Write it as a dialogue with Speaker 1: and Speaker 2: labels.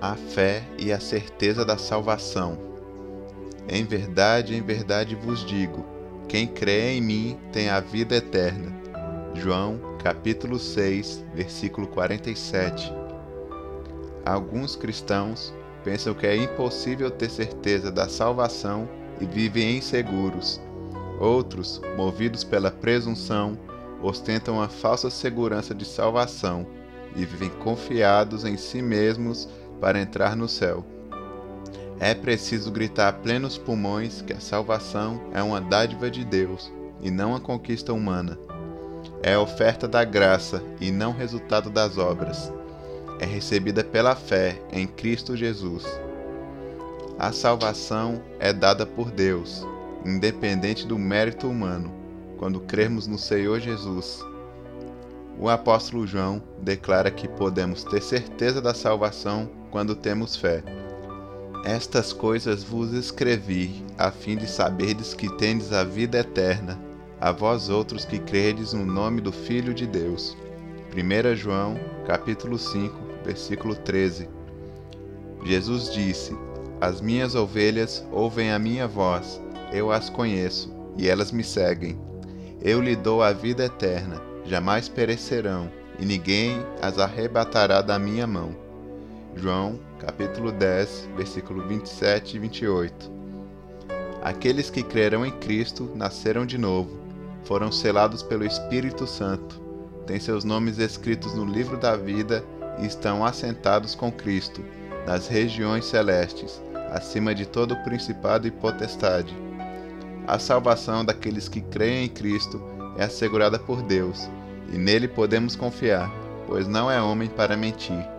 Speaker 1: a fé e a certeza da salvação. Em verdade, em verdade vos digo: quem crê em mim tem a vida eterna. João, capítulo 6, versículo 47. Alguns cristãos pensam que é impossível ter certeza da salvação e vivem inseguros. Outros, movidos pela presunção, ostentam a falsa segurança de salvação e vivem confiados em si mesmos para entrar no céu. É preciso gritar a plenos pulmões que a salvação é uma dádiva de Deus e não uma conquista humana. É oferta da graça e não resultado das obras. É recebida pela fé em Cristo Jesus. A salvação é dada por Deus, independente do mérito humano, quando crermos no Senhor Jesus o apóstolo João declara que podemos ter certeza da salvação quando temos fé. Estas coisas vos escrevi, a fim de saberdes que tendes a vida eterna, a vós outros que credes no nome do Filho de Deus. 1 João, capítulo 5, versículo 13. Jesus disse: As minhas ovelhas ouvem a minha voz, eu as conheço, e elas me seguem. Eu lhe dou a vida eterna jamais perecerão, e ninguém as arrebatará da minha mão. João, capítulo 10, versículo 27 e 28. Aqueles que crerão em Cristo nasceram de novo, foram selados pelo Espírito Santo, têm seus nomes escritos no livro da vida e estão assentados com Cristo nas regiões celestes, acima de todo principado e potestade. A salvação daqueles que creem em Cristo é assegurada por Deus, e nele podemos confiar, pois não é homem para mentir